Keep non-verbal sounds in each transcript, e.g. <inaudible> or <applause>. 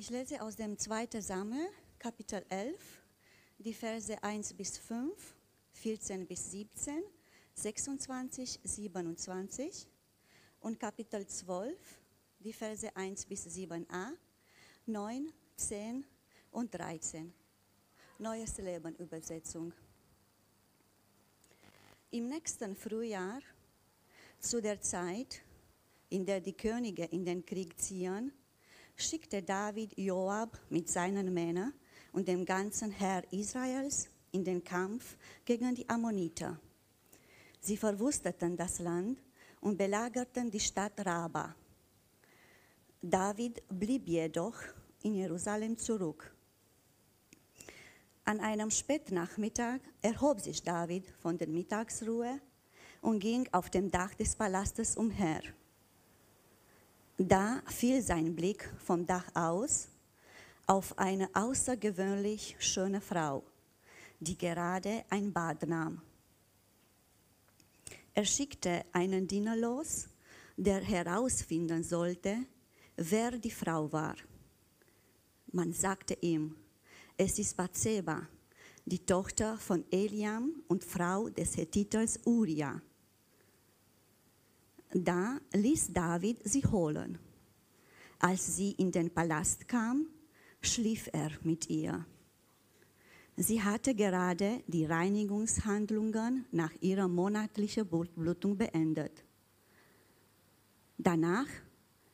Ich lese aus dem 2. Samuel, Kapitel 11, die Verse 1 bis 5, 14 bis 17, 26, 27 und Kapitel 12, die Verse 1 bis 7a, 9, 10 und 13. Neues Leben Übersetzung. Im nächsten Frühjahr, zu der Zeit, in der die Könige in den Krieg ziehen, schickte David Joab mit seinen Männern und dem ganzen Heer Israels in den Kampf gegen die Ammoniter. Sie verwüsteten das Land und belagerten die Stadt Raba. David blieb jedoch in Jerusalem zurück. An einem Spätnachmittag erhob sich David von der Mittagsruhe und ging auf dem Dach des Palastes umher. Da fiel sein Blick vom Dach aus auf eine außergewöhnlich schöne Frau, die gerade ein Bad nahm. Er schickte einen Diener los, der herausfinden sollte, wer die Frau war. Man sagte ihm, es ist Bathseba, die Tochter von Eliam und Frau des Hethiters Uriah. Da ließ David sie holen. Als sie in den Palast kam, schlief er mit ihr. Sie hatte gerade die Reinigungshandlungen nach ihrer monatlichen Blutung beendet. Danach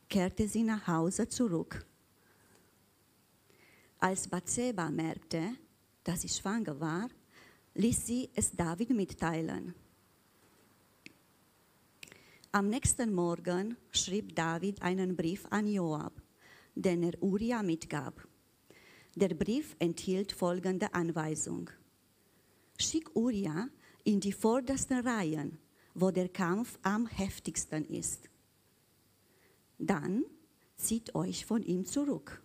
kehrte sie nach Hause zurück. Als Bathseba merkte, dass sie schwanger war, ließ sie es David mitteilen. Am nächsten Morgen schrieb David einen Brief an Joab, den er Uriah mitgab. Der Brief enthielt folgende Anweisung. Schick Uriah in die vordersten Reihen, wo der Kampf am heftigsten ist. Dann zieht euch von ihm zurück,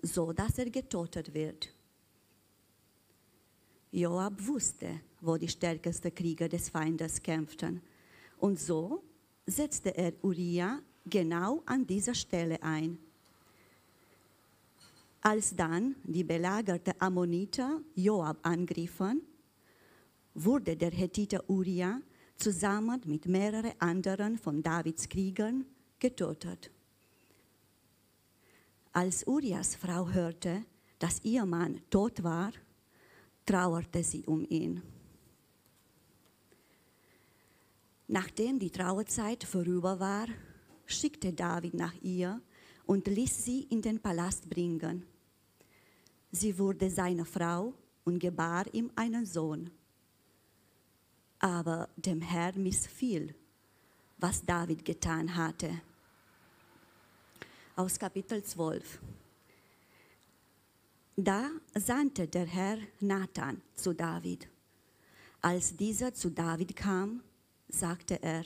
so dass er getötet wird. Joab wusste, wo die stärksten Krieger des Feindes kämpften und so setzte er Uriah genau an dieser Stelle ein. Als dann die belagerte Ammoniter Joab angriffen, wurde der Hethiter Uriah zusammen mit mehreren anderen von Davids Kriegern getötet. Als Urias Frau hörte, dass ihr Mann tot war, trauerte sie um ihn. Nachdem die Trauerzeit vorüber war, schickte David nach ihr und ließ sie in den Palast bringen. Sie wurde seine Frau und gebar ihm einen Sohn. Aber dem Herrn missfiel, was David getan hatte. Aus Kapitel 12. Da sandte der Herr Nathan zu David. Als dieser zu David kam, sagte er.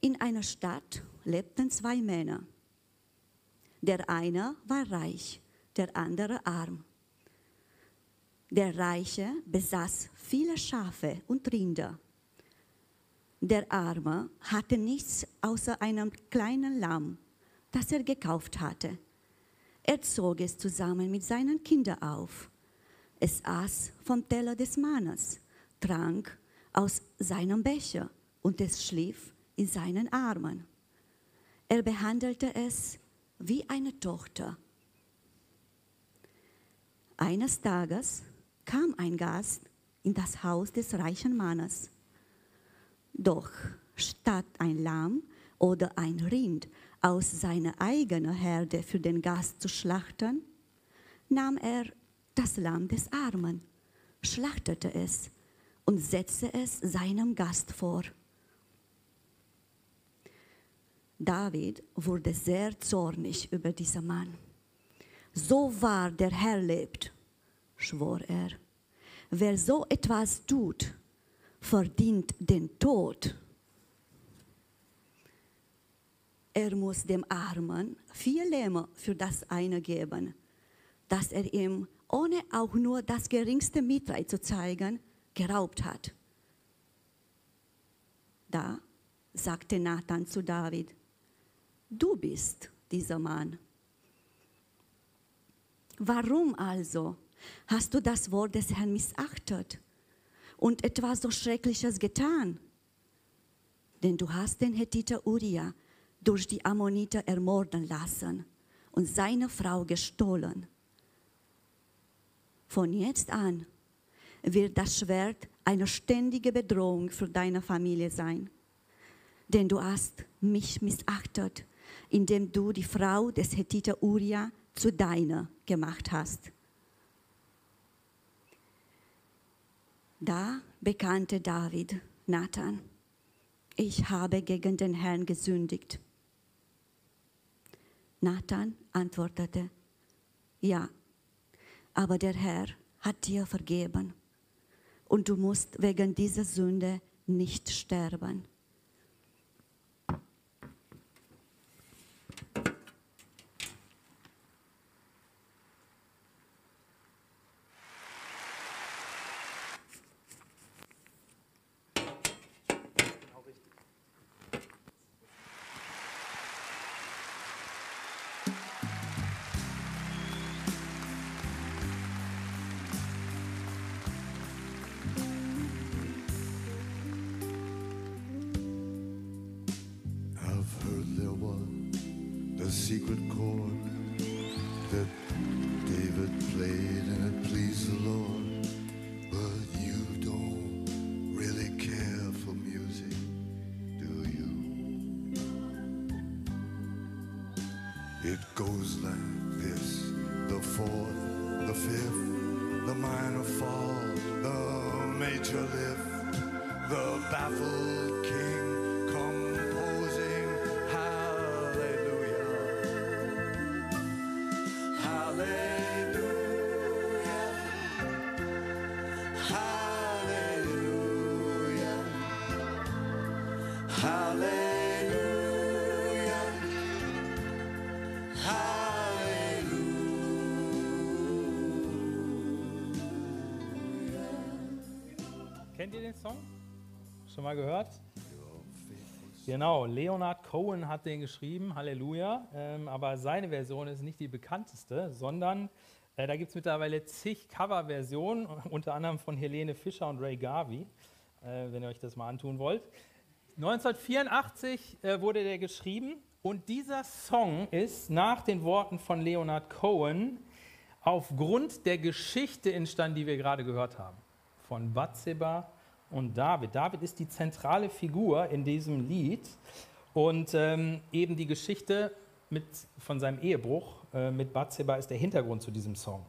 In einer Stadt lebten zwei Männer. Der eine war reich, der andere arm. Der Reiche besaß viele Schafe und Rinder. Der Arme hatte nichts außer einem kleinen Lamm, das er gekauft hatte. Er zog es zusammen mit seinen Kindern auf. Es aß vom Teller des Mannes, trank aus seinem Becher und es schlief in seinen Armen. Er behandelte es wie eine Tochter. Eines Tages kam ein Gast in das Haus des reichen Mannes. Doch statt ein Lamm oder ein Rind aus seiner eigenen Herde für den Gast zu schlachten, nahm er das Lamm des Armen, schlachtete es und setzte es seinem Gast vor. David wurde sehr zornig über diesen Mann. So wahr der Herr lebt, schwor er. Wer so etwas tut, verdient den Tod. Er muss dem Armen vier Lämmer für das eine geben, dass er ihm, ohne auch nur das geringste Mitleid zu zeigen, geraubt hat. Da sagte Nathan zu David, du bist dieser Mann. Warum also hast du das Wort des Herrn missachtet und etwas so Schreckliches getan? Denn du hast den Hethiter Uriah durch die Ammoniter ermorden lassen und seine Frau gestohlen. Von jetzt an wird das Schwert eine ständige Bedrohung für deine Familie sein. Denn du hast mich missachtet, indem du die Frau des Hethiter Uriah zu deiner gemacht hast. Da bekannte David Nathan, ich habe gegen den Herrn gesündigt. Nathan antwortete, ja, aber der Herr hat dir vergeben und du musst wegen dieser Sünde nicht sterben. minor fall, the major lift, the baffled king. Schon mal gehört? Genau, Leonard Cohen hat den geschrieben, Halleluja. Ähm, aber seine Version ist nicht die bekannteste, sondern äh, da gibt es mittlerweile zig Coverversionen, <laughs> unter anderem von Helene Fischer und Ray Garvey, äh, wenn ihr euch das mal antun wollt. 1984 äh, wurde der geschrieben und dieser Song ist nach den Worten von Leonard Cohen aufgrund der Geschichte entstanden, die wir gerade gehört haben von Bathseba und David. David ist die zentrale Figur in diesem Lied und ähm, eben die Geschichte mit, von seinem Ehebruch äh, mit Bathseba ist der Hintergrund zu diesem Song.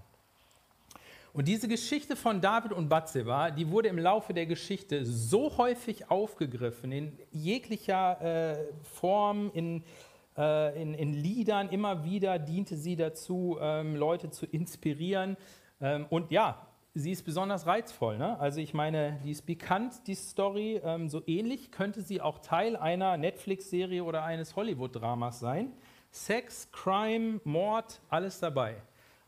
Und diese Geschichte von David und Bathseba, die wurde im Laufe der Geschichte so häufig aufgegriffen, in jeglicher äh, Form, in, äh, in, in, Liedern, immer wieder diente sie dazu, ähm, Leute zu inspirieren. Ähm, und ja, sie ist besonders reizvoll. Ne? Also ich meine, die ist bekannt, die Story. Ähm, so ähnlich könnte sie auch Teil einer Netflix-Serie oder eines Hollywood-Dramas sein. Sex, Crime, Mord, alles dabei.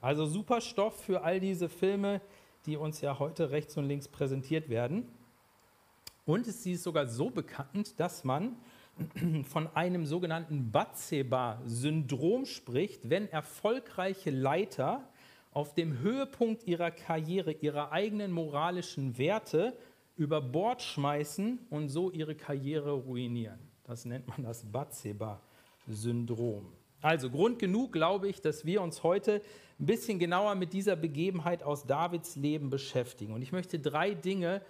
Also super Stoff für all diese Filme, die uns ja heute rechts und links präsentiert werden. Und sie ist sogar so bekannt, dass man <clears throat> von einem sogenannten Batseba-Syndrom spricht, wenn erfolgreiche Leiter auf dem Höhepunkt ihrer Karriere ihre eigenen moralischen Werte über Bord schmeißen und so ihre Karriere ruinieren. Das nennt man das Batseba-Syndrom. Also Grund genug, glaube ich, dass wir uns heute ein bisschen genauer mit dieser Begebenheit aus Davids Leben beschäftigen. Und ich möchte drei Dinge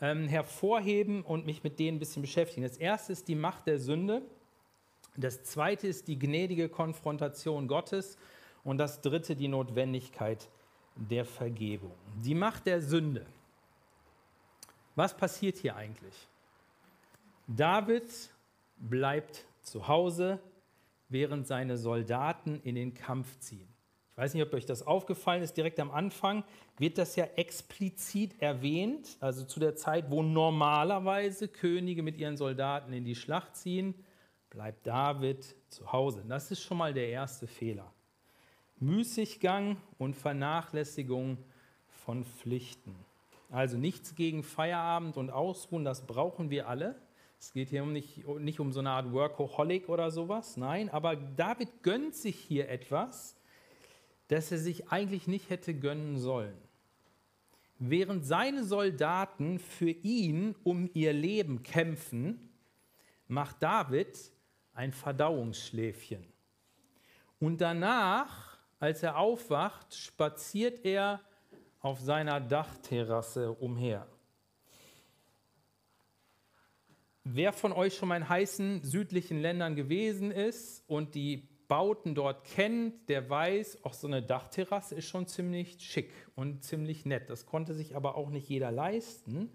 ähm, hervorheben und mich mit denen ein bisschen beschäftigen. Das erste ist die Macht der Sünde. Das zweite ist die gnädige Konfrontation Gottes. Und das dritte, die Notwendigkeit der Vergebung. Die Macht der Sünde. Was passiert hier eigentlich? David bleibt zu Hause, während seine Soldaten in den Kampf ziehen. Ich weiß nicht, ob euch das aufgefallen ist, direkt am Anfang wird das ja explizit erwähnt, also zu der Zeit, wo normalerweise Könige mit ihren Soldaten in die Schlacht ziehen, bleibt David zu Hause. Das ist schon mal der erste Fehler. Müßiggang und Vernachlässigung von Pflichten. Also nichts gegen Feierabend und Ausruhen, das brauchen wir alle. Es geht hier nicht, nicht um so eine Art Workaholic oder sowas, nein, aber David gönnt sich hier etwas, das er sich eigentlich nicht hätte gönnen sollen. Während seine Soldaten für ihn um ihr Leben kämpfen, macht David ein Verdauungsschläfchen. Und danach, als er aufwacht, spaziert er auf seiner Dachterrasse umher. Wer von euch schon mal in heißen südlichen Ländern gewesen ist und die Bauten dort kennt, der weiß, auch so eine Dachterrasse ist schon ziemlich schick und ziemlich nett. Das konnte sich aber auch nicht jeder leisten.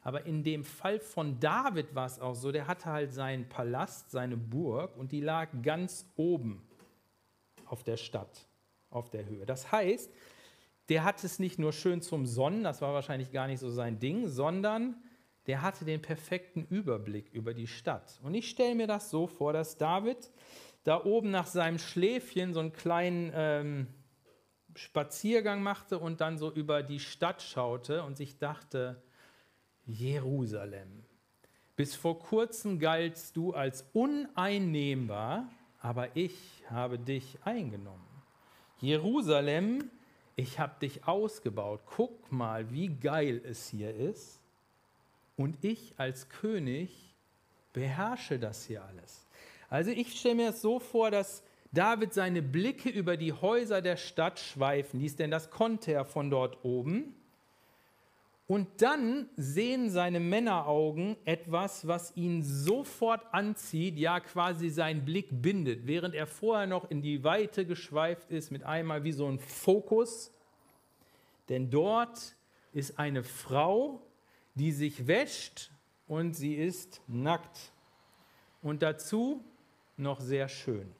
Aber in dem Fall von David war es auch so, der hatte halt seinen Palast, seine Burg und die lag ganz oben auf der Stadt, auf der Höhe. Das heißt, der hatte es nicht nur schön zum Sonnen, das war wahrscheinlich gar nicht so sein Ding, sondern der hatte den perfekten Überblick über die Stadt. Und ich stelle mir das so vor, dass David da oben nach seinem Schläfchen so einen kleinen ähm, Spaziergang machte und dann so über die Stadt schaute und sich dachte, Jerusalem, bis vor kurzem galtst du als uneinnehmbar, aber ich habe dich eingenommen. Jerusalem, ich habe dich ausgebaut. Guck mal, wie geil es hier ist. Und ich als König beherrsche das hier alles. Also ich stelle mir es so vor, dass David seine Blicke über die Häuser der Stadt schweifen ließ, denn das konnte er von dort oben. Und dann sehen seine Männeraugen etwas, was ihn sofort anzieht, ja quasi seinen Blick bindet, während er vorher noch in die Weite geschweift ist, mit einmal wie so ein Fokus. Denn dort ist eine Frau, die sich wäscht und sie ist nackt. Und dazu noch sehr schön.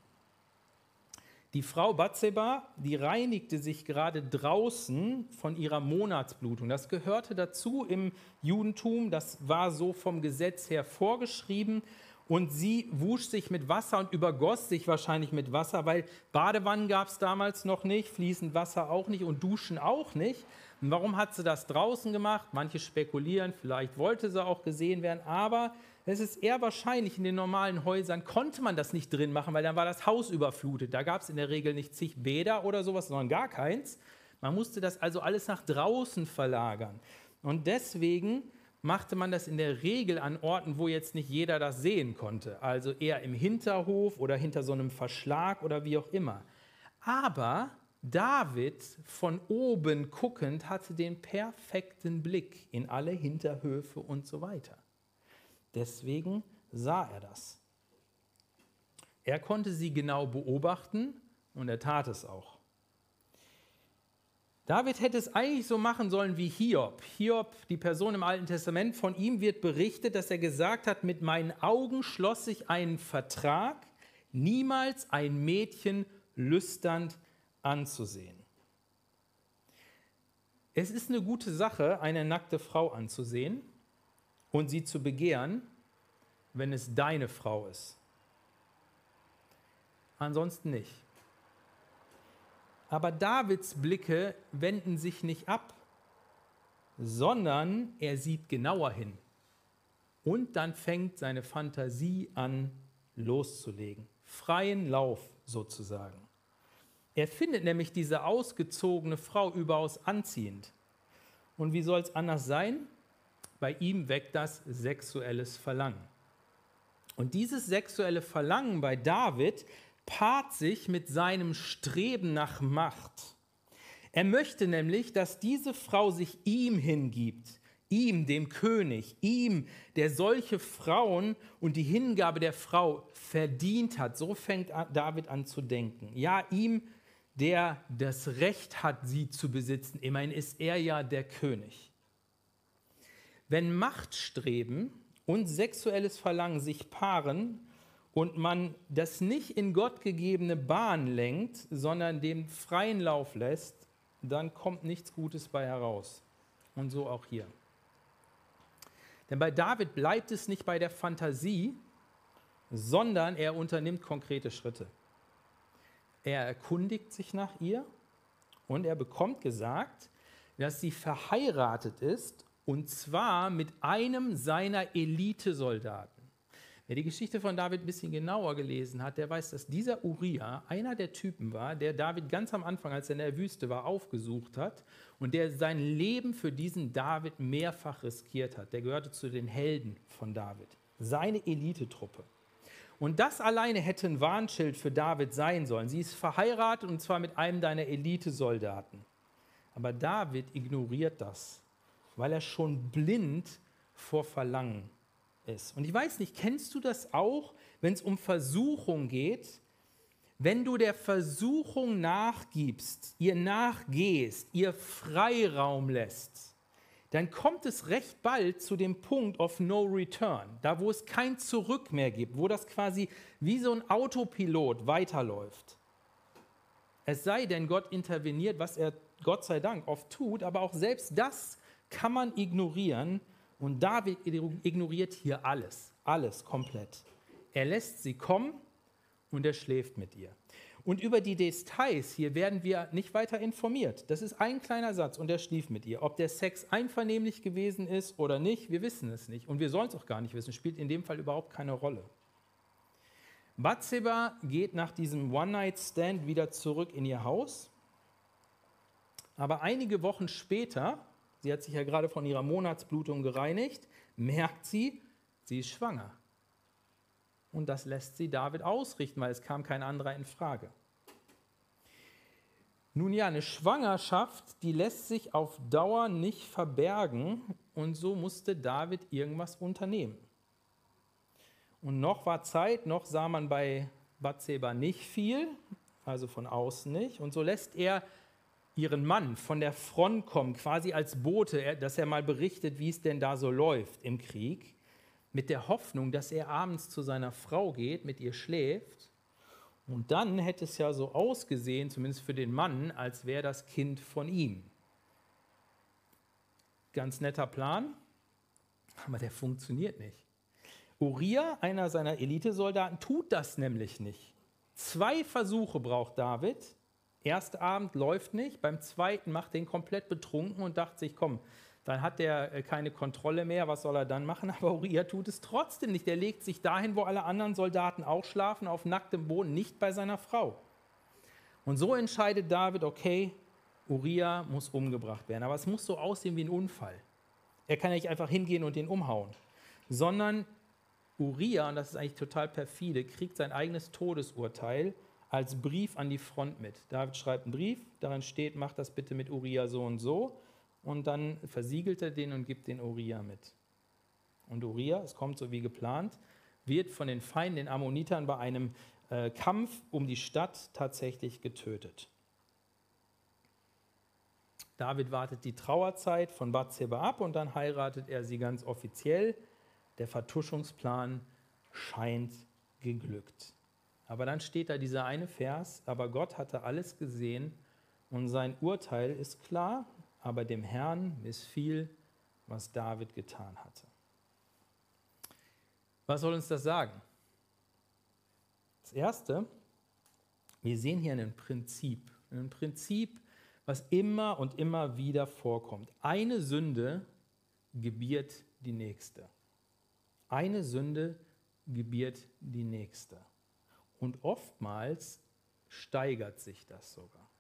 Die Frau Batseba, die reinigte sich gerade draußen von ihrer Monatsblutung. Das gehörte dazu im Judentum, das war so vom Gesetz her vorgeschrieben. Und sie wusch sich mit Wasser und übergoss sich wahrscheinlich mit Wasser, weil Badewannen gab es damals noch nicht, fließend Wasser auch nicht und Duschen auch nicht. Und warum hat sie das draußen gemacht? Manche spekulieren, vielleicht wollte sie auch gesehen werden, aber es ist eher wahrscheinlich, in den normalen Häusern konnte man das nicht drin machen, weil dann war das Haus überflutet. Da gab es in der Regel nicht zig Bäder oder sowas, sondern gar keins. Man musste das also alles nach draußen verlagern. Und deswegen machte man das in der Regel an Orten, wo jetzt nicht jeder das sehen konnte. Also eher im Hinterhof oder hinter so einem Verschlag oder wie auch immer. Aber David von oben guckend hatte den perfekten Blick in alle Hinterhöfe und so weiter. Deswegen sah er das. Er konnte sie genau beobachten und er tat es auch. David hätte es eigentlich so machen sollen wie Hiob. Hiob, die Person im Alten Testament, von ihm wird berichtet, dass er gesagt hat, mit meinen Augen schloss ich einen Vertrag, niemals ein Mädchen lüsternd anzusehen. Es ist eine gute Sache, eine nackte Frau anzusehen, und sie zu begehren, wenn es deine Frau ist. Ansonsten nicht. Aber Davids Blicke wenden sich nicht ab, sondern er sieht genauer hin. Und dann fängt seine Fantasie an loszulegen. Freien Lauf sozusagen. Er findet nämlich diese ausgezogene Frau überaus anziehend. Und wie soll es anders sein? Bei ihm weckt das sexuelles Verlangen. Und dieses sexuelle Verlangen bei David paart sich mit seinem Streben nach Macht. Er möchte nämlich, dass diese Frau sich ihm hingibt, ihm, dem König, ihm, der solche Frauen und die Hingabe der Frau verdient hat. So fängt David an zu denken. Ja, ihm, der das Recht hat, sie zu besitzen. Immerhin ist er ja der König. Wenn Machtstreben und sexuelles Verlangen sich paaren und man das nicht in Gott gegebene Bahn lenkt, sondern dem freien Lauf lässt, dann kommt nichts Gutes bei heraus. Und so auch hier. Denn bei David bleibt es nicht bei der Fantasie, sondern er unternimmt konkrete Schritte. Er erkundigt sich nach ihr und er bekommt gesagt, dass sie verheiratet ist und zwar mit einem seiner Elitesoldaten. Wer die Geschichte von David ein bisschen genauer gelesen hat, der weiß, dass dieser Uriah einer der Typen war, der David ganz am Anfang, als er in der Wüste war, aufgesucht hat und der sein Leben für diesen David mehrfach riskiert hat. Der gehörte zu den Helden von David, seine Elitetruppe. Und das alleine hätte ein Warnschild für David sein sollen. Sie ist verheiratet und zwar mit einem deiner Elitesoldaten. Aber David ignoriert das, weil er schon blind vor Verlangen ist. Und ich weiß nicht, kennst du das auch, wenn es um Versuchung geht? Wenn du der Versuchung nachgibst, ihr nachgehst, ihr Freiraum lässt, dann kommt es recht bald zu dem Punkt of no return, da wo es kein Zurück mehr gibt, wo das quasi wie so ein Autopilot weiterläuft. Es sei denn, Gott interveniert, was er Gott sei Dank oft tut, aber auch selbst das kann man ignorieren, und David ignoriert hier alles, alles komplett. Er lässt sie kommen und er schläft mit ihr. Und über die Details hier werden wir nicht weiter informiert. Das ist ein kleiner Satz und er schlief mit ihr. Ob der Sex einvernehmlich gewesen ist oder nicht, wir wissen es nicht. Und wir sollen es auch gar nicht wissen, spielt in dem Fall überhaupt keine Rolle. Bathseba geht nach diesem One-Night-Stand wieder zurück in ihr Haus. Aber einige Wochen später sie hat sich ja gerade von ihrer Monatsblutung gereinigt, merkt sie, sie ist schwanger. Und das lässt sie David ausrichten, weil es kam kein anderer in Frage. Nun ja, eine Schwangerschaft, die lässt sich auf Dauer nicht verbergen und so musste David irgendwas unternehmen. Und noch war Zeit, noch sah man bei Bathseba nicht viel, also von außen nicht. Und so lässt er ihren Mann von der Front kommen, quasi als Bote, dass er mal berichtet, wie es denn da so läuft im Krieg, mit der Hoffnung, dass er abends zu seiner Frau geht, mit ihr schläft. Und dann hätte es ja so ausgesehen, zumindest für den Mann, als wäre das Kind von ihm. Ganz netter Plan, aber der funktioniert nicht. Uriah, einer seiner Elitesoldaten, tut das nämlich nicht. Zwei Versuche braucht David, Erster Abend läuft nicht, beim zweiten macht den komplett betrunken und dachte sich, komm, dann hat der äh, keine Kontrolle mehr, was soll er dann machen? <laughs> Aber Uriah tut es trotzdem nicht. Er legt sich dahin, wo alle anderen Soldaten auch schlafen, auf nacktem Boden, nicht bei seiner Frau. Und so entscheidet David, okay, Uriah muss umgebracht werden. Aber es muss so aussehen wie ein Unfall. Er kann nicht einfach hingehen und den umhauen, sondern Uriah, und das ist eigentlich total perfide, kriegt sein eigenes Todesurteil als Brief an die Front mit. David schreibt einen Brief, darin steht, mach das bitte mit Uriah so und so. Und dann versiegelt er den und gibt den Uriah mit. Und Uriah, es kommt so wie geplant, wird von den Feinden, den Ammonitern, bei einem äh, Kampf um die Stadt tatsächlich getötet. David wartet die Trauerzeit von Bathseba ab und dann heiratet er sie ganz offiziell. Der Vertuschungsplan scheint geglückt. Aber dann steht da dieser eine Vers, aber Gott hatte alles gesehen und sein Urteil ist klar, aber dem Herrn missfiel, was David getan hatte. Was soll uns das sagen? Das Erste, wir sehen hier ein Prinzip, ein Prinzip, was immer und immer wieder vorkommt. Eine Sünde gebiert die nächste. Eine Sünde gebiert die nächste. Und oftmals steigert sich das sogar.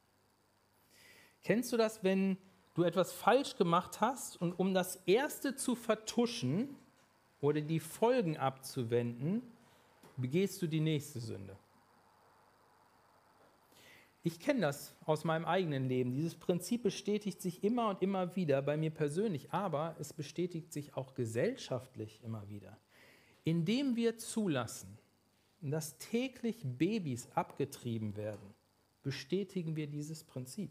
Kennst du das, wenn du etwas falsch gemacht hast und um das erste zu vertuschen oder die Folgen abzuwenden, begehst du die nächste Sünde? Ich kenne das aus meinem eigenen Leben. Dieses Prinzip bestätigt sich immer und immer wieder bei mir persönlich, aber es bestätigt sich auch gesellschaftlich immer wieder. Indem wir zulassen, dass täglich Babys abgetrieben werden, bestätigen wir dieses Prinzip.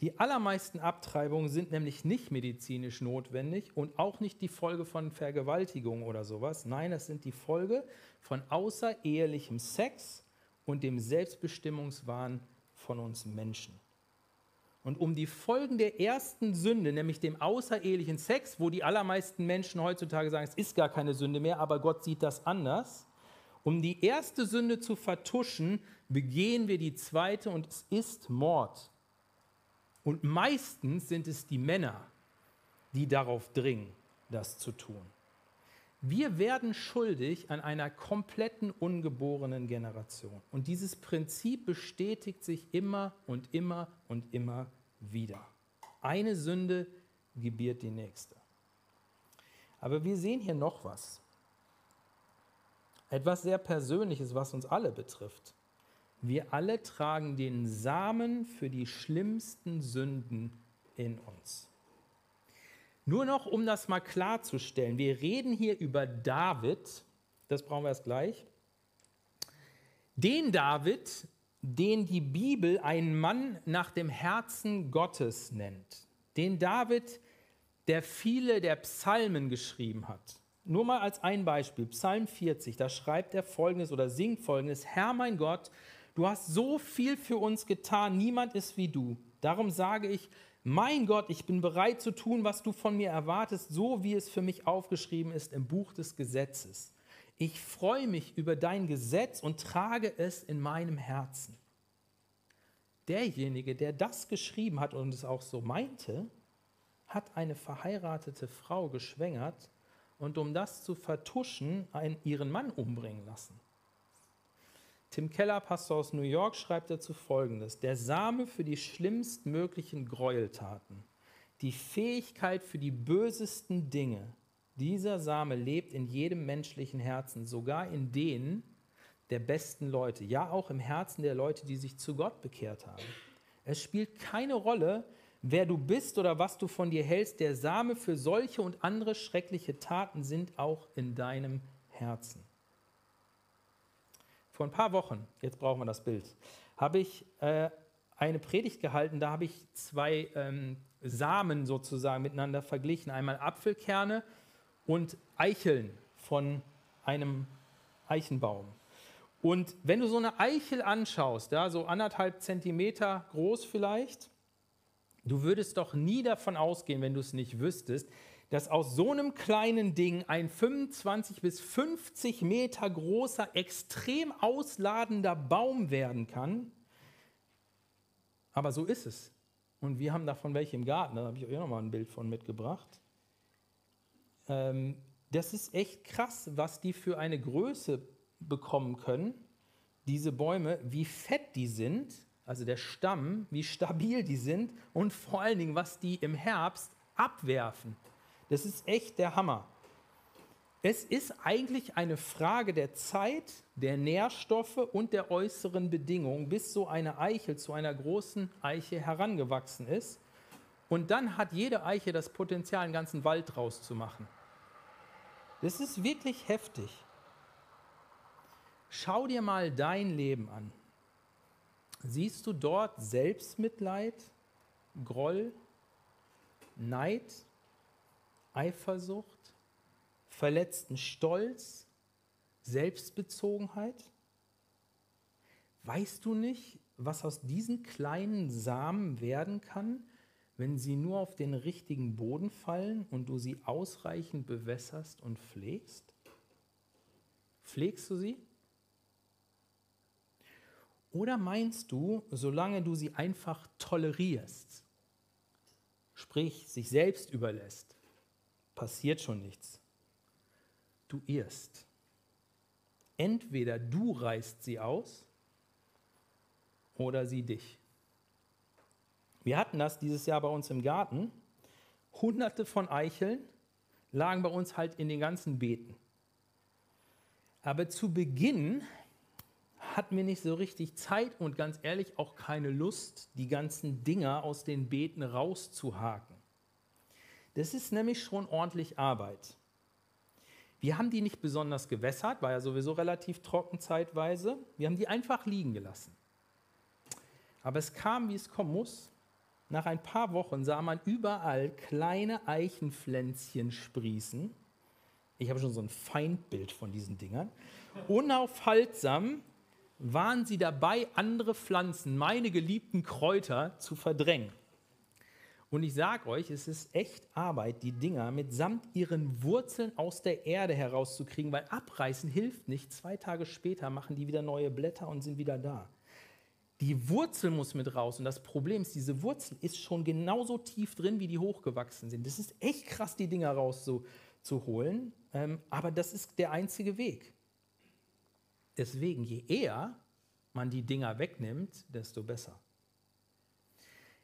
Die allermeisten Abtreibungen sind nämlich nicht medizinisch notwendig und auch nicht die Folge von Vergewaltigung oder sowas. Nein, das sind die Folge von außerehelichem Sex und dem Selbstbestimmungswahn von uns Menschen. Und um die Folgen der ersten Sünde, nämlich dem außerehelichen Sex, wo die allermeisten Menschen heutzutage sagen, es ist gar keine Sünde mehr, aber Gott sieht das anders, um die erste Sünde zu vertuschen, begehen wir die zweite und es ist Mord. Und meistens sind es die Männer, die darauf dringen, das zu tun. Wir werden schuldig an einer kompletten ungeborenen Generation. Und dieses Prinzip bestätigt sich immer und immer und immer wieder. Eine Sünde gebiert die nächste. Aber wir sehen hier noch was. Etwas sehr Persönliches, was uns alle betrifft. Wir alle tragen den Samen für die schlimmsten Sünden in uns. Nur noch, um das mal klarzustellen, wir reden hier über David, das brauchen wir erst gleich. Den David, den die Bibel einen Mann nach dem Herzen Gottes nennt. Den David, der viele der Psalmen geschrieben hat. Nur mal als ein Beispiel, Psalm 40, da schreibt er folgendes oder singt folgendes, Herr mein Gott, du hast so viel für uns getan, niemand ist wie du. Darum sage ich, mein Gott, ich bin bereit zu tun, was du von mir erwartest, so wie es für mich aufgeschrieben ist im Buch des Gesetzes. Ich freue mich über dein Gesetz und trage es in meinem Herzen. Derjenige, der das geschrieben hat und es auch so meinte, hat eine verheiratete Frau geschwängert und um das zu vertuschen, einen, ihren Mann umbringen lassen. Tim Keller, Pastor aus New York, schreibt dazu Folgendes. Der Same für die schlimmstmöglichen Gräueltaten, die Fähigkeit für die bösesten Dinge, dieser Same lebt in jedem menschlichen Herzen, sogar in denen der besten Leute, ja auch im Herzen der Leute, die sich zu Gott bekehrt haben. Es spielt keine Rolle, wer du bist oder was du von dir hältst, der Same für solche und andere schreckliche Taten sind auch in deinem Herzen. Vor ein paar Wochen, jetzt brauchen wir das Bild, habe ich äh, eine Predigt gehalten, da habe ich zwei ähm, Samen sozusagen miteinander verglichen. Einmal Apfelkerne und Eicheln von einem Eichenbaum. Und wenn du so eine Eichel anschaust, ja, so anderthalb Zentimeter groß vielleicht, du würdest doch nie davon ausgehen, wenn du es nicht wüsstest, dass aus so einem kleinen Ding ein 25 bis 50 Meter großer, extrem ausladender Baum werden kann. Aber so ist es. Und wir haben davon welche im Garten, da habe ich euch auch nochmal ein Bild von mitgebracht. Ähm, das ist echt krass, was die für eine Größe bekommen können, diese Bäume, wie fett die sind, also der Stamm, wie stabil die sind und vor allen Dingen, was die im Herbst abwerfen. Das ist echt der Hammer. Es ist eigentlich eine Frage der Zeit, der Nährstoffe und der äußeren Bedingungen, bis so eine Eichel zu einer großen Eiche herangewachsen ist. Und dann hat jede Eiche das Potenzial, einen ganzen Wald draus zu machen. Das ist wirklich heftig. Schau dir mal dein Leben an. Siehst du dort Selbstmitleid, Groll, Neid, Eifersucht, verletzten Stolz, Selbstbezogenheit? Weißt du nicht, was aus diesen kleinen Samen werden kann, wenn sie nur auf den richtigen Boden fallen und du sie ausreichend bewässerst und pflegst? Pflegst du sie? Oder meinst du, solange du sie einfach tolerierst, sprich sich selbst überlässt, passiert schon nichts. Du irrst. Entweder du reißt sie aus oder sie dich. Wir hatten das dieses Jahr bei uns im Garten. Hunderte von Eicheln lagen bei uns halt in den ganzen Beeten. Aber zu Beginn hatten wir nicht so richtig Zeit und ganz ehrlich auch keine Lust, die ganzen Dinger aus den Beeten rauszuhaken. Das ist nämlich schon ordentlich Arbeit. Wir haben die nicht besonders gewässert, war ja sowieso relativ trocken zeitweise. Wir haben die einfach liegen gelassen. Aber es kam, wie es kommen muss. Nach ein paar Wochen sah man überall kleine Eichenpflänzchen sprießen. Ich habe schon so ein Feindbild von diesen Dingern. Unaufhaltsam waren sie dabei, andere Pflanzen, meine geliebten Kräuter, zu verdrängen. Und ich sage euch, es ist echt Arbeit, die Dinger mitsamt ihren Wurzeln aus der Erde herauszukriegen, weil abreißen hilft nicht. Zwei Tage später machen die wieder neue Blätter und sind wieder da. Die Wurzel muss mit raus. Und das Problem ist, diese Wurzel ist schon genauso tief drin, wie die hochgewachsen sind. Das ist echt krass, die Dinger raus zu, zu holen. Ähm, aber das ist der einzige Weg. Deswegen, je eher man die Dinger wegnimmt, desto besser.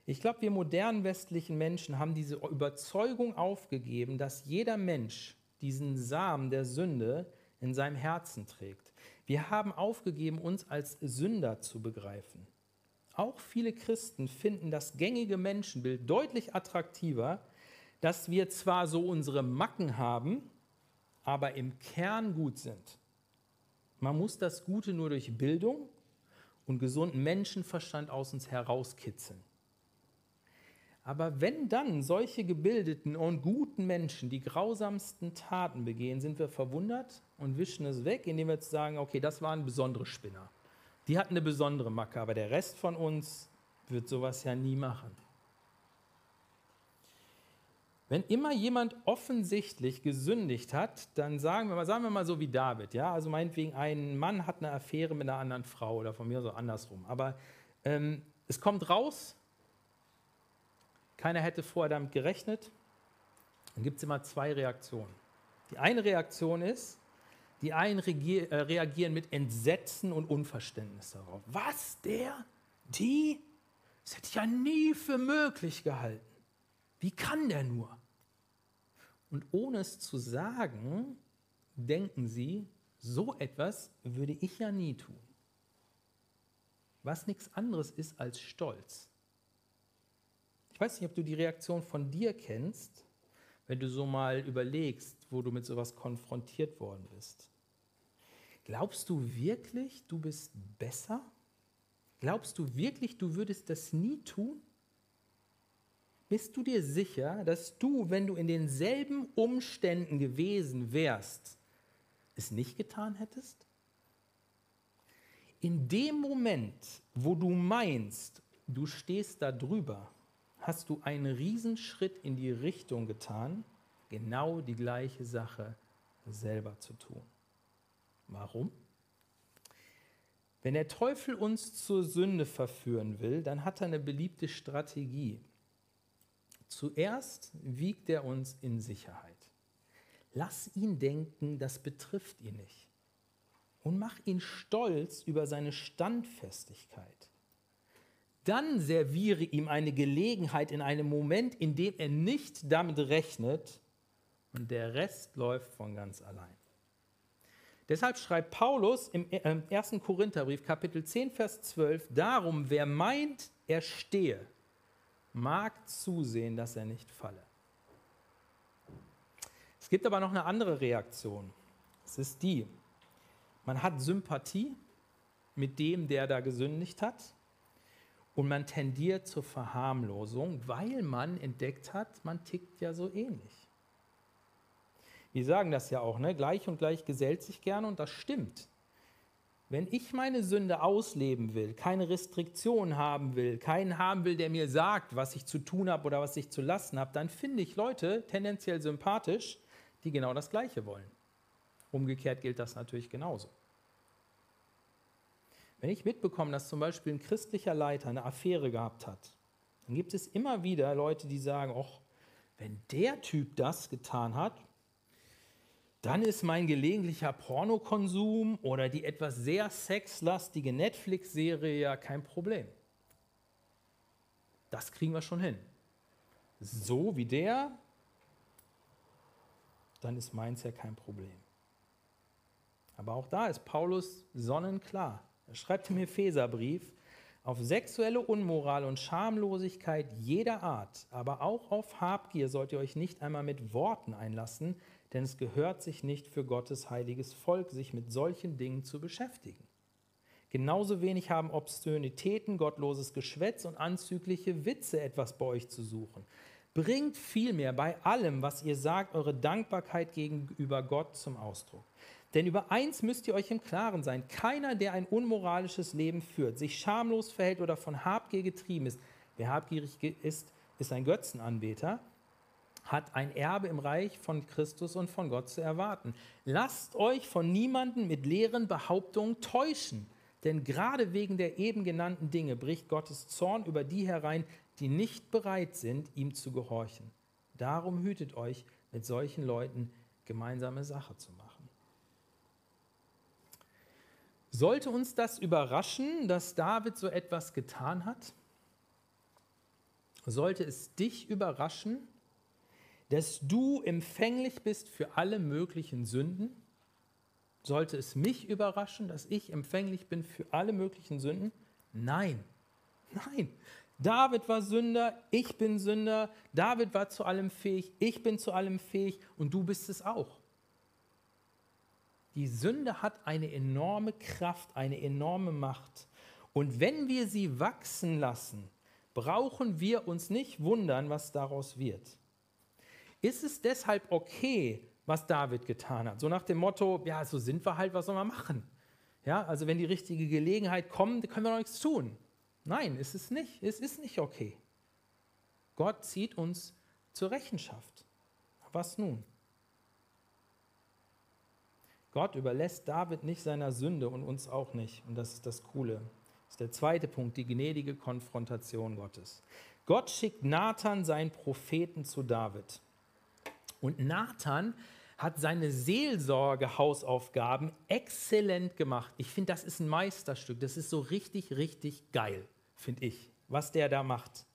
Ich glaube, wir modernen westlichen Menschen haben diese Überzeugung aufgegeben, dass jeder Mensch diesen Samen der Sünde in seinem Herzen trägt. Wir haben aufgegeben, uns als Sünder zu begreifen. Auch viele Christen finden das gängige Menschenbild deutlich attraktiver, dass wir zwar so unsere Macken haben, aber im Kern gut sind. Man muss das Gute nur durch Bildung und gesunden Menschenverstand aus uns herauskitzeln. Aber wenn dann solche gebildeten und guten Menschen die grausamsten Taten begehen, sind wir verwundert und wischen es weg, indem wir jetzt sagen, okay, das waren besondere Spinner. Die hatten eine besondere Macke, aber der Rest von uns wird sowas ja nie machen. Wenn immer jemand offensichtlich gesündigt hat, dann sagen wir mal, sagen wir mal so wie David, ja, also meinetwegen ein Mann hat eine Affäre mit einer anderen Frau oder von mir so andersrum, aber ähm, es kommt raus, keiner hätte vorher damit gerechnet. Dann gibt es immer zwei Reaktionen. Die eine Reaktion ist, die einen äh, reagieren mit Entsetzen und Unverständnis darauf. Was, der, die? Das hätte ich ja nie für möglich gehalten. Wie kann der nur? Und ohne es zu sagen, denken sie, so etwas würde ich ja nie tun. Was nichts anderes ist als Stolz. Ich weiß nicht, ob du die Reaktion von dir kennst, wenn du so mal überlegst, wo du mit sowas konfrontiert worden bist. Glaubst du wirklich, du bist besser? Glaubst du wirklich, du würdest das nie tun? Bist du dir sicher, dass du, wenn du in denselben Umständen gewesen wärst, es nicht getan hättest? In dem Moment, wo du meinst, du stehst da drüber, hast du einen Riesenschritt in die Richtung getan, genau die gleiche Sache selber zu tun. Warum? Wenn der Teufel uns zur Sünde verführen will, dann hat er eine beliebte Strategie. Zuerst wiegt er uns in Sicherheit. Lass ihn denken, das betrifft ihn nicht. Und mach ihn stolz über seine Standfestigkeit dann serviere ihm eine Gelegenheit in einem Moment, in dem er nicht damit rechnet und der Rest läuft von ganz allein. Deshalb schreibt Paulus im 1. Äh, Korintherbrief Kapitel 10, Vers 12, darum, wer meint, er stehe, mag zusehen, dass er nicht falle. Es gibt aber noch eine andere Reaktion. Es ist die, man hat Sympathie mit dem, der da gesündigt hat und man tendiert zur Verharmlosung, weil man entdeckt hat, man tickt ja so ähnlich. Wir sagen das ja auch, ne? gleich und gleich gesellt sich gerne und das stimmt. Wenn ich meine Sünde ausleben will, keine Restriktion haben will, keinen haben will, der mir sagt, was ich zu tun habe oder was ich zu lassen habe, dann finde ich Leute tendenziell sympathisch, die genau das Gleiche wollen. Umgekehrt gilt das natürlich genauso. Wenn ich mitbekomme, dass zum Beispiel ein christlicher Leiter eine Affäre gehabt hat, dann gibt es immer wieder Leute, die sagen, ach, wenn der Typ das getan hat, dann ist mein gelegentlicher Pornokonsum oder die etwas sehr sexlastige Netflix-Serie ja kein Problem. Das kriegen wir schon hin. So wie der, dann ist meins ja kein Problem. Aber auch da ist Paulus sonnenklar. Er schreibt im Epheserbrief, auf sexuelle Unmoral und Schamlosigkeit jeder Art, aber auch auf Habgier sollt ihr euch nicht einmal mit Worten einlassen, denn es gehört sich nicht für Gottes heiliges Volk, sich mit solchen Dingen zu beschäftigen. Genauso wenig haben Obszönitäten, gottloses Geschwätz und anzügliche Witze etwas bei euch zu suchen. Bringt vielmehr bei allem, was ihr sagt, eure Dankbarkeit gegenüber Gott zum Ausdruck. Denn über eins müsst ihr euch im Klaren sein. Keiner, der ein unmoralisches Leben führt, sich schamlos verhält oder von Habgier getrieben ist, wer habgierig ist, ist ein Götzenanbeter, hat ein Erbe im Reich von Christus und von Gott zu erwarten. Lasst euch von niemandem mit leeren Behauptungen täuschen, denn gerade wegen der eben genannten Dinge bricht Gottes Zorn über die herein, die nicht bereit sind, ihm zu gehorchen. Darum hütet euch, mit solchen Leuten gemeinsame Sache zu machen. Sollte uns das überraschen, dass David so etwas getan hat? Sollte es dich überraschen, dass du empfänglich bist für alle möglichen Sünden? Sollte es mich überraschen, dass ich empfänglich bin für alle möglichen Sünden? Nein, nein. David war Sünder, ich bin Sünder, David war zu allem fähig, ich bin zu allem fähig und du bist es auch. Die Sünde hat eine enorme Kraft, eine enorme Macht. Und wenn wir sie wachsen lassen, brauchen wir uns nicht wundern, was daraus wird. Ist es deshalb okay, was David getan hat? So nach dem Motto, ja, so sind wir halt, was soll man machen? Ja, also wenn die richtige Gelegenheit kommt, können wir noch nichts tun. Nein, es ist nicht. Es ist nicht okay. Gott zieht uns zur Rechenschaft. Was nun? Gott überlässt David nicht seiner Sünde und uns auch nicht. Und das ist das Coole. Das ist der zweite Punkt, die gnädige Konfrontation Gottes. Gott schickt Nathan, seinen Propheten, zu David. Und Nathan hat seine Seelsorge-Hausaufgaben exzellent gemacht. Ich finde, das ist ein Meisterstück. Das ist so richtig, richtig geil, finde ich, was der da macht.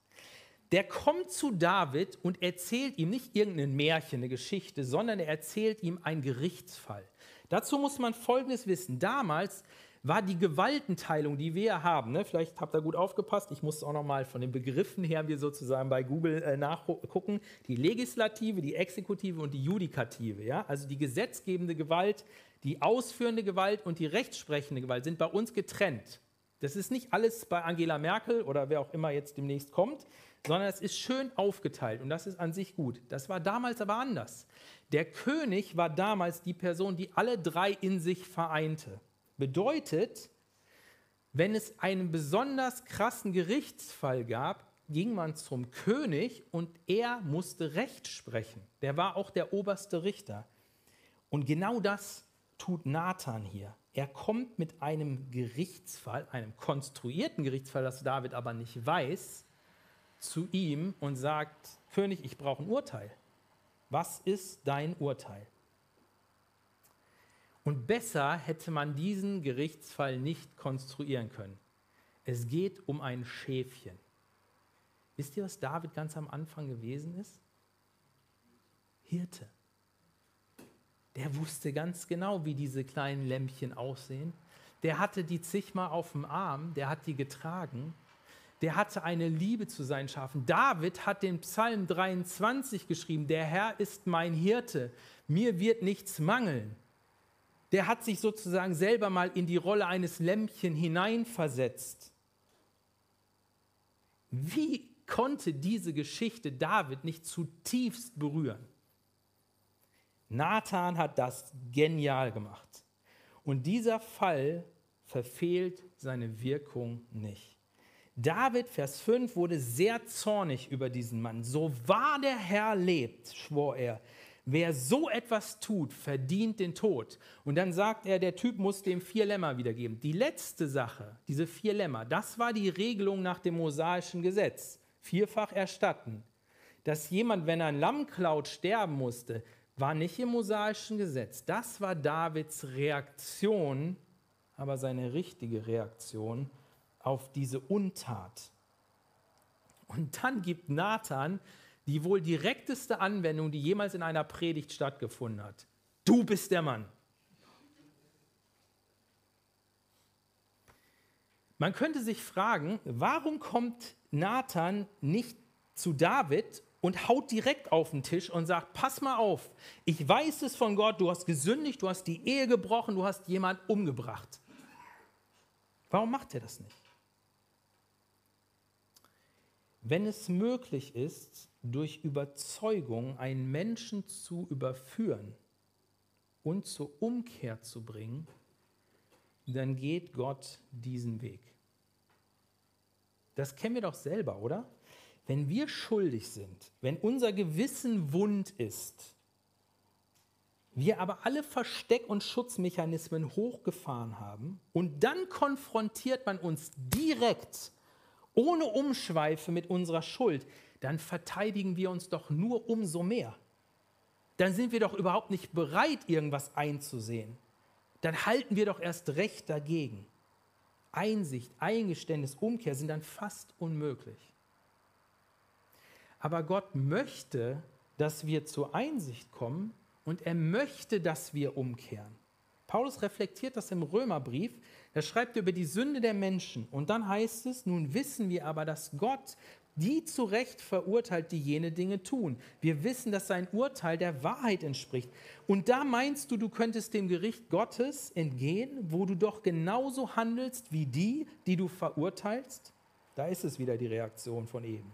Der kommt zu David und erzählt ihm nicht irgendein Märchen, eine Geschichte, sondern er erzählt ihm einen Gerichtsfall. Dazu muss man Folgendes wissen. Damals war die Gewaltenteilung, die wir haben, ne, vielleicht habt ihr gut aufgepasst, ich muss auch nochmal von den Begriffen her wir sozusagen bei Google äh, nachgucken, die Legislative, die Exekutive und die Judikative. Ja? Also die gesetzgebende Gewalt, die ausführende Gewalt und die rechtsprechende Gewalt sind bei uns getrennt. Das ist nicht alles bei Angela Merkel oder wer auch immer jetzt demnächst kommt, sondern es ist schön aufgeteilt und das ist an sich gut. Das war damals aber anders. Der König war damals die Person, die alle drei in sich vereinte. Bedeutet, wenn es einen besonders krassen Gerichtsfall gab, ging man zum König und er musste Recht sprechen. Der war auch der oberste Richter. Und genau das tut Nathan hier. Er kommt mit einem Gerichtsfall, einem konstruierten Gerichtsfall, das David aber nicht weiß, zu ihm und sagt, König, ich brauche ein Urteil. Was ist dein Urteil? Und besser hätte man diesen Gerichtsfall nicht konstruieren können. Es geht um ein Schäfchen. Wisst ihr, was David ganz am Anfang gewesen ist? Hirte. Der wusste ganz genau, wie diese kleinen Lämpchen aussehen. Der hatte die zigmal auf dem Arm, der hat die getragen der hatte eine Liebe zu seinen Schafen. David hat den Psalm 23 geschrieben, der Herr ist mein Hirte, mir wird nichts mangeln. Der hat sich sozusagen selber mal in die Rolle eines Lämpchen hineinversetzt. Wie konnte diese Geschichte David nicht zutiefst berühren? Nathan hat das genial gemacht. Und dieser Fall verfehlt seine Wirkung nicht. David, Vers 5, wurde sehr zornig über diesen Mann. So wahr der Herr lebt, schwor er, wer so etwas tut, verdient den Tod. Und dann sagt er, der Typ muss dem vier Lämmer wiedergeben. Die letzte Sache, diese vier Lämmer, das war die Regelung nach dem mosaischen Gesetz. Vierfach erstatten. Dass jemand, wenn ein Lamm klaut, sterben musste, war nicht im mosaischen Gesetz. Das war Davids Reaktion, aber seine richtige Reaktion auf diese Untat. Und dann gibt Nathan die wohl direkteste Anwendung, die jemals in einer Predigt stattgefunden hat. Du bist der Mann. Man könnte sich fragen, warum kommt Nathan nicht zu David und haut direkt auf den Tisch und sagt, pass mal auf, ich weiß es von Gott, du hast gesündigt, du hast die Ehe gebrochen, du hast jemand umgebracht. Warum macht er das nicht? Wenn es möglich ist, durch Überzeugung einen Menschen zu überführen und zur Umkehr zu bringen, dann geht Gott diesen Weg. Das kennen wir doch selber, oder? Wenn wir schuldig sind, wenn unser Gewissen wund ist, wir aber alle Versteck- und Schutzmechanismen hochgefahren haben und dann konfrontiert man uns direkt ohne Umschweife mit unserer Schuld, dann verteidigen wir uns doch nur umso mehr. dann sind wir doch überhaupt nicht bereit, irgendwas einzusehen. Dann halten wir doch erst recht dagegen. Einsicht, Eingeständnis, Umkehr sind dann fast unmöglich. Aber Gott möchte, dass wir zur Einsicht kommen und er möchte, dass wir umkehren. Paulus reflektiert das im Römerbrief. Er schreibt über die Sünde der Menschen. Und dann heißt es, nun wissen wir aber, dass Gott die zu Recht verurteilt, die jene Dinge tun. Wir wissen, dass sein Urteil der Wahrheit entspricht. Und da meinst du, du könntest dem Gericht Gottes entgehen, wo du doch genauso handelst wie die, die du verurteilst? Da ist es wieder die Reaktion von eben.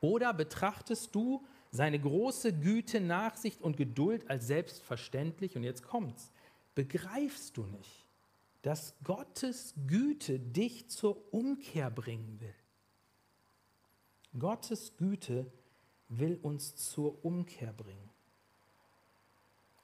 Oder betrachtest du seine große Güte, Nachsicht und Geduld als selbstverständlich? Und jetzt kommt's. Begreifst du nicht, dass Gottes Güte dich zur Umkehr bringen will? Gottes Güte will uns zur Umkehr bringen.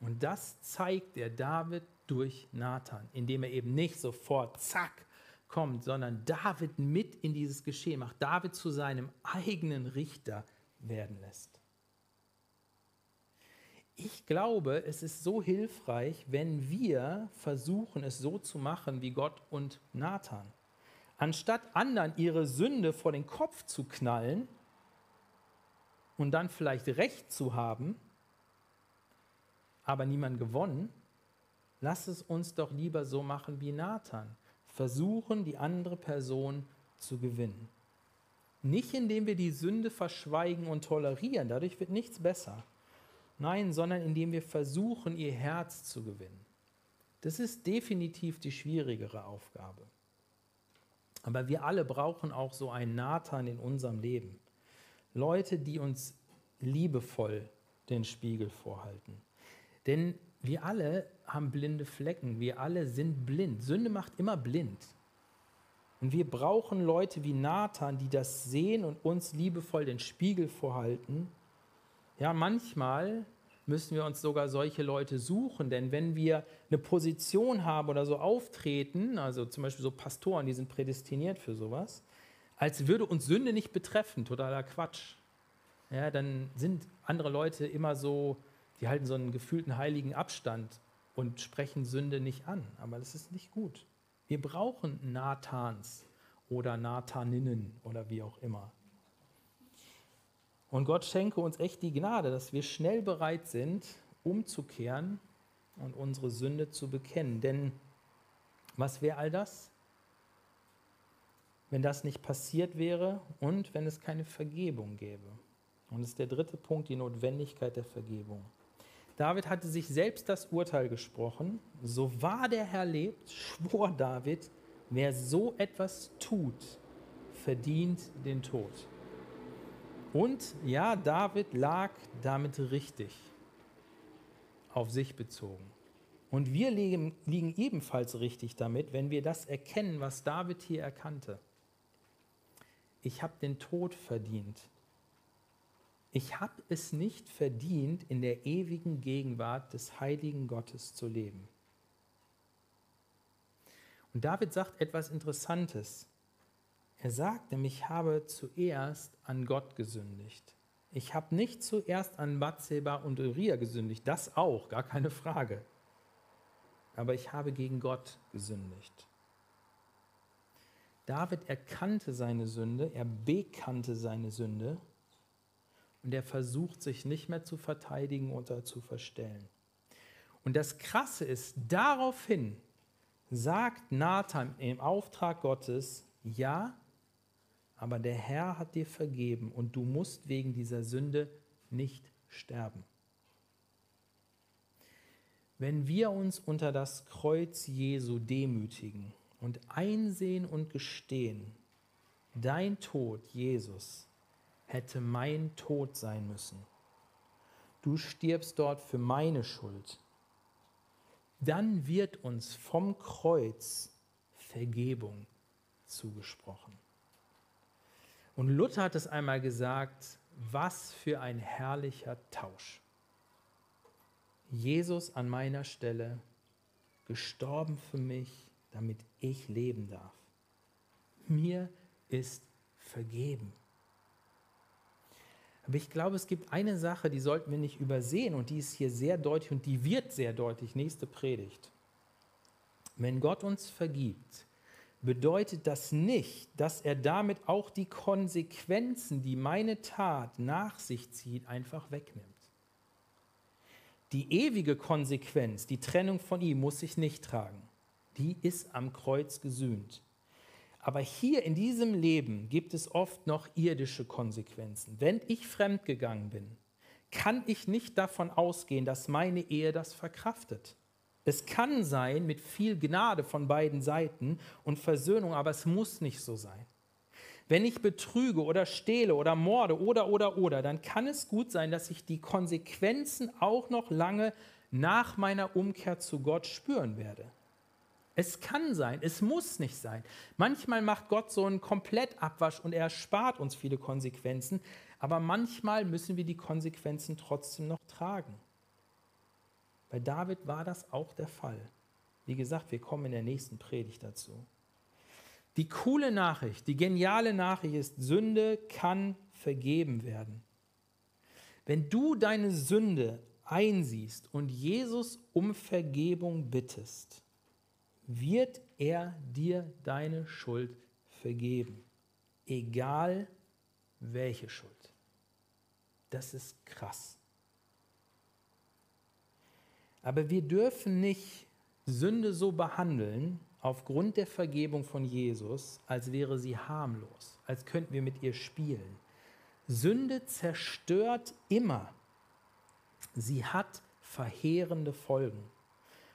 Und das zeigt der David durch Nathan, indem er eben nicht sofort zack kommt, sondern David mit in dieses Geschehen macht, David zu seinem eigenen Richter werden lässt. Ich glaube, es ist so hilfreich, wenn wir versuchen, es so zu machen wie Gott und Nathan. Anstatt anderen ihre Sünde vor den Kopf zu knallen und dann vielleicht Recht zu haben, aber niemand gewonnen, lass es uns doch lieber so machen wie Nathan versuchen, die andere Person zu gewinnen. Nicht indem wir die Sünde verschweigen und tolerieren, dadurch wird nichts besser. Nein, sondern indem wir versuchen, ihr Herz zu gewinnen. Das ist definitiv die schwierigere Aufgabe. Aber wir alle brauchen auch so einen Nathan in unserem Leben. Leute, die uns liebevoll den Spiegel vorhalten. Denn wir alle haben blinde Flecken. Wir alle sind blind. Sünde macht immer blind. Und wir brauchen Leute wie Nathan, die das sehen und uns liebevoll den Spiegel vorhalten. Ja, manchmal müssen wir uns sogar solche Leute suchen, denn wenn wir eine Position haben oder so auftreten, also zum Beispiel so Pastoren, die sind prädestiniert für sowas, als würde uns Sünde nicht betreffen, totaler Quatsch. Ja, dann sind andere Leute immer so, die halten so einen gefühlten heiligen Abstand und sprechen Sünde nicht an. Aber das ist nicht gut. Wir brauchen Nathans oder Nathaninnen oder wie auch immer. Und Gott schenke uns echt die Gnade, dass wir schnell bereit sind, umzukehren und unsere Sünde zu bekennen. Denn was wäre all das, wenn das nicht passiert wäre und wenn es keine Vergebung gäbe? Und das ist der dritte Punkt, die Notwendigkeit der Vergebung. David hatte sich selbst das Urteil gesprochen. So wahr der Herr lebt, schwor David, wer so etwas tut, verdient den Tod. Und ja, David lag damit richtig, auf sich bezogen. Und wir liegen, liegen ebenfalls richtig damit, wenn wir das erkennen, was David hier erkannte. Ich habe den Tod verdient ich habe es nicht verdient, in der ewigen Gegenwart des heiligen Gottes zu leben. Und David sagt etwas Interessantes. Er sagt nämlich, ich habe zuerst an Gott gesündigt. Ich habe nicht zuerst an Bathseba und Uriah gesündigt, das auch, gar keine Frage. Aber ich habe gegen Gott gesündigt. David erkannte seine Sünde, er bekannte seine Sünde und er versucht sich nicht mehr zu verteidigen oder zu verstellen. Und das Krasse ist, daraufhin sagt Nathan im Auftrag Gottes, ja, aber der Herr hat dir vergeben und du musst wegen dieser Sünde nicht sterben. Wenn wir uns unter das Kreuz Jesu demütigen und einsehen und gestehen, dein Tod, Jesus, hätte mein Tod sein müssen. Du stirbst dort für meine Schuld. Dann wird uns vom Kreuz Vergebung zugesprochen. Und Luther hat es einmal gesagt, was für ein herrlicher Tausch. Jesus an meiner Stelle, gestorben für mich, damit ich leben darf. Mir ist vergeben. Aber ich glaube, es gibt eine Sache, die sollten wir nicht übersehen und die ist hier sehr deutlich und die wird sehr deutlich, nächste Predigt. Wenn Gott uns vergibt, bedeutet das nicht, dass er damit auch die Konsequenzen, die meine Tat nach sich zieht, einfach wegnimmt. Die ewige Konsequenz, die Trennung von ihm, muss ich nicht tragen. Die ist am Kreuz gesühnt. Aber hier in diesem Leben gibt es oft noch irdische Konsequenzen. Wenn ich fremdgegangen bin, kann ich nicht davon ausgehen, dass meine Ehe das verkraftet. Es kann sein mit viel Gnade von beiden Seiten und Versöhnung, aber es muss nicht so sein. Wenn ich betrüge oder stehle oder morde oder oder oder, dann kann es gut sein, dass ich die Konsequenzen auch noch lange nach meiner Umkehr zu Gott spüren werde. Es kann sein, es muss nicht sein. Manchmal macht Gott so einen Komplettabwasch und er spart uns viele Konsequenzen, aber manchmal müssen wir die Konsequenzen trotzdem noch tragen. Bei David war das auch der Fall. Wie gesagt, wir kommen in der nächsten Predigt dazu. Die coole Nachricht, die geniale Nachricht ist, Sünde kann vergeben werden. Wenn du deine Sünde einsiehst und Jesus um Vergebung bittest, wird er dir deine Schuld vergeben. Egal welche Schuld. Das ist krass. Aber wir dürfen nicht Sünde so behandeln, aufgrund der Vergebung von Jesus, als wäre sie harmlos, als könnten wir mit ihr spielen. Sünde zerstört immer. Sie hat verheerende Folgen.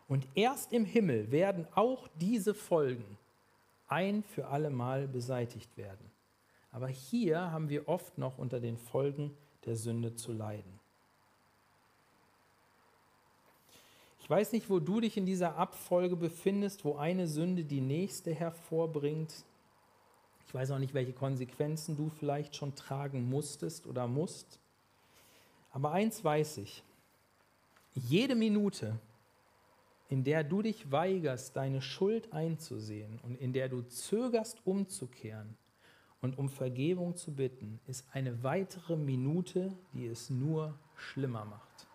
Und erst im Himmel werden auch diese Folgen ein für alle Mal beseitigt werden. Aber hier haben wir oft noch unter den Folgen der Sünde zu leiden. Weiß nicht, wo du dich in dieser Abfolge befindest, wo eine Sünde die nächste hervorbringt. Ich weiß auch nicht, welche Konsequenzen du vielleicht schon tragen musstest oder musst. Aber eins weiß ich, jede Minute, in der du dich weigerst, deine Schuld einzusehen und in der du zögerst, umzukehren und um Vergebung zu bitten, ist eine weitere Minute, die es nur schlimmer macht.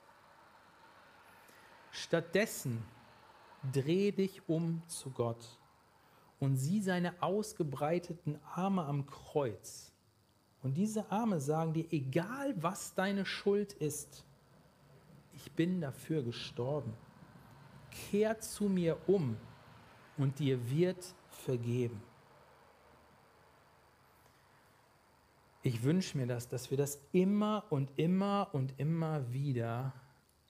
Stattdessen dreh dich um zu Gott und sieh seine ausgebreiteten Arme am Kreuz. Und diese Arme sagen dir, egal was deine Schuld ist, ich bin dafür gestorben. Kehr zu mir um und dir wird vergeben. Ich wünsche mir das, dass wir das immer und immer und immer wieder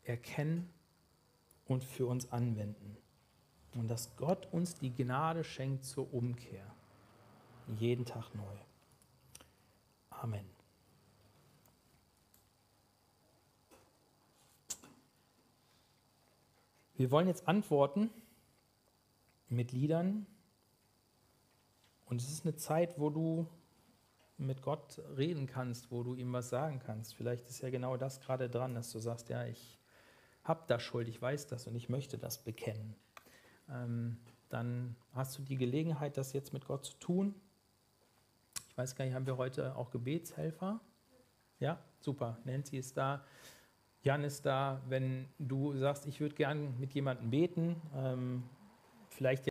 erkennen und für uns anwenden. Und dass Gott uns die Gnade schenkt zur Umkehr. Jeden Tag neu. Amen. Wir wollen jetzt antworten mit Liedern. Und es ist eine Zeit, wo du mit Gott reden kannst, wo du ihm was sagen kannst. Vielleicht ist ja genau das gerade dran, dass du sagst, ja, ich habe da Schuld, ich weiß das und ich möchte das bekennen. Ähm, dann hast du die Gelegenheit, das jetzt mit Gott zu tun. Ich weiß gar nicht, haben wir heute auch Gebetshelfer? Ja, super. Nancy ist da. Jan ist da. Wenn du sagst, ich würde gern mit jemandem beten, ähm, vielleicht